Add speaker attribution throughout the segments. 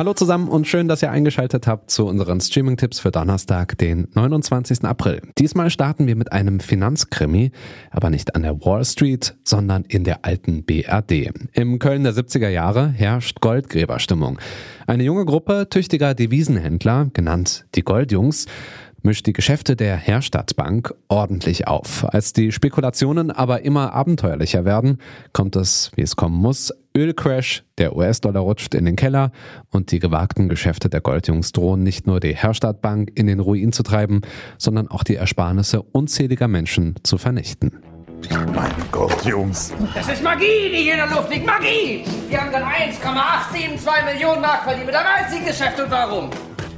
Speaker 1: Hallo zusammen und schön, dass ihr eingeschaltet habt zu unseren Streaming-Tipps für Donnerstag, den 29. April. Diesmal starten wir mit einem Finanzkrimi, aber nicht an der Wall Street, sondern in der alten BRD. Im Köln der 70er Jahre herrscht Goldgräberstimmung. Eine junge Gruppe tüchtiger Devisenhändler, genannt die Goldjungs, mischt die Geschäfte der Herstadtbank ordentlich auf. Als die Spekulationen aber immer abenteuerlicher werden, kommt es, wie es kommen muss, Ölcrash, der US-Dollar rutscht in den Keller und die gewagten Geschäfte der Goldjungs drohen nicht nur die Herstadtbank in den Ruin zu treiben, sondern auch die Ersparnisse unzähliger Menschen zu vernichten.
Speaker 2: Mein Gott, Jungs.
Speaker 3: Das ist Magie, die hier in der Luft liegt. Magie! Wir haben dann 1,872 Millionen Mark verdient mit einem einzigen Geschäft. Und warum?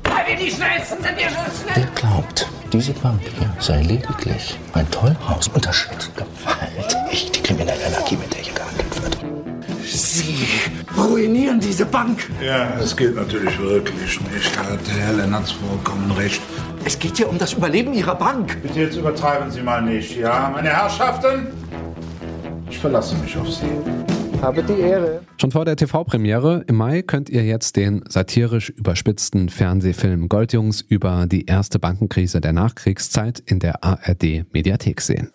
Speaker 3: Weil wir die Schnellsten sind, wir sind schnell.
Speaker 4: Wer glaubt, diese Bank hier sei lediglich ein Tollhaus unterschätzt Gewalt nicht die kriminelle Energie, mit der hier gehandelt wird.
Speaker 2: Sie ruinieren diese Bank.
Speaker 5: Ja, das gilt natürlich wirklich nicht. Hat Herr Lennartz vollkommen recht.
Speaker 2: Es geht hier um das Überleben Ihrer Bank.
Speaker 5: Bitte jetzt übertreiben Sie mal nicht, ja? Meine Herrschaften, ich verlasse mich auf Sie.
Speaker 6: Habe die Ehre.
Speaker 1: Schon vor der TV-Premiere im Mai könnt ihr jetzt den satirisch überspitzten Fernsehfilm Goldjungs über die erste Bankenkrise der Nachkriegszeit in der ARD-Mediathek sehen.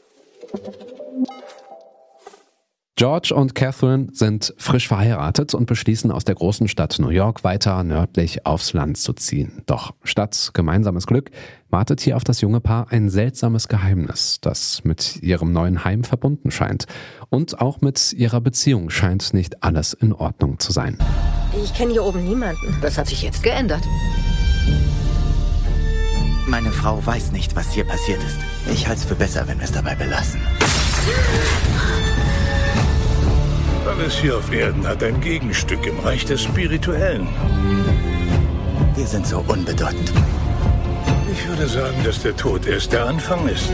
Speaker 1: George und Catherine sind frisch verheiratet und beschließen, aus der großen Stadt New York weiter nördlich aufs Land zu ziehen. Doch statt gemeinsames Glück wartet hier auf das junge Paar ein seltsames Geheimnis, das mit ihrem neuen Heim verbunden scheint. Und auch mit ihrer Beziehung scheint nicht alles in Ordnung zu sein.
Speaker 7: Ich kenne hier oben niemanden.
Speaker 8: Das hat sich jetzt geändert. Meine Frau weiß nicht, was hier passiert ist. Ich halte es für besser, wenn wir es dabei belassen.
Speaker 5: Alles hier auf Erden hat ein Gegenstück im Reich des Spirituellen.
Speaker 8: Wir sind so unbedeutend.
Speaker 5: Ich würde sagen, dass der Tod erst der Anfang ist.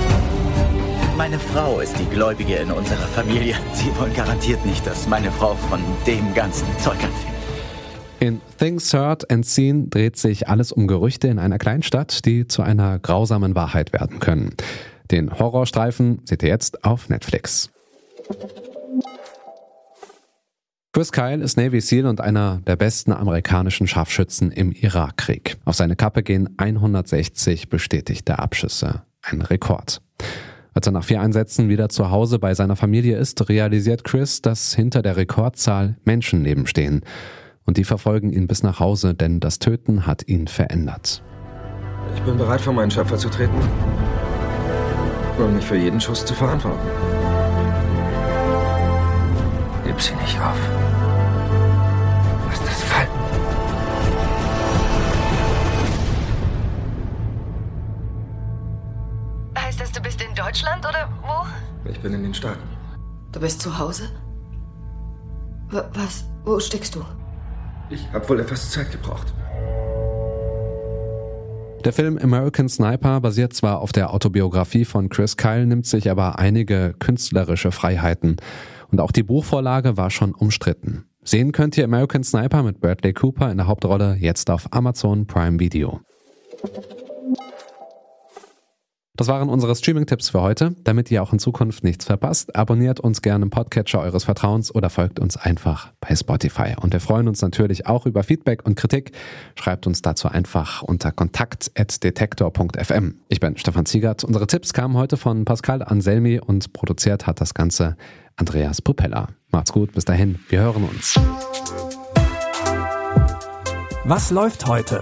Speaker 8: Meine Frau ist die Gläubige in unserer Familie. Sie wollen garantiert nicht, dass meine Frau von dem ganzen Zeug anfängt.
Speaker 1: In Things Heard and Seen dreht sich alles um Gerüchte in einer Kleinstadt, die zu einer grausamen Wahrheit werden können. Den Horrorstreifen seht ihr jetzt auf Netflix. Chris Kyle ist Navy SEAL und einer der besten amerikanischen Scharfschützen im Irakkrieg. Auf seine Kappe gehen 160 bestätigte Abschüsse. Ein Rekord. Als er nach vier Einsätzen wieder zu Hause bei seiner Familie ist, realisiert Chris, dass hinter der Rekordzahl Menschenleben stehen. Und die verfolgen ihn bis nach Hause, denn das Töten hat ihn verändert.
Speaker 6: Ich bin bereit, vor meinen Schöpfer zu treten. Und mich für jeden Schuss zu verantworten. Gib sie nicht auf.
Speaker 7: In Deutschland oder wo?
Speaker 6: Ich bin in den Staaten.
Speaker 7: Du bist zu Hause? W was? Wo steckst du?
Speaker 6: Ich habe wohl etwas Zeit gebraucht.
Speaker 1: Der Film American Sniper basiert zwar auf der Autobiografie von Chris Kyle, nimmt sich aber einige künstlerische Freiheiten. Und auch die Buchvorlage war schon umstritten. Sehen könnt ihr American Sniper mit Bradley Cooper in der Hauptrolle jetzt auf Amazon Prime Video. Das waren unsere Streaming-Tipps für heute. Damit ihr auch in Zukunft nichts verpasst, abonniert uns gerne im Podcatcher eures Vertrauens oder folgt uns einfach bei Spotify. Und wir freuen uns natürlich auch über Feedback und Kritik. Schreibt uns dazu einfach unter kontakt.detektor.fm. Ich bin Stefan Ziegert. Unsere Tipps kamen heute von Pascal Anselmi und produziert hat das Ganze Andreas Propeller. Macht's gut, bis dahin, wir hören uns.
Speaker 9: Was läuft heute?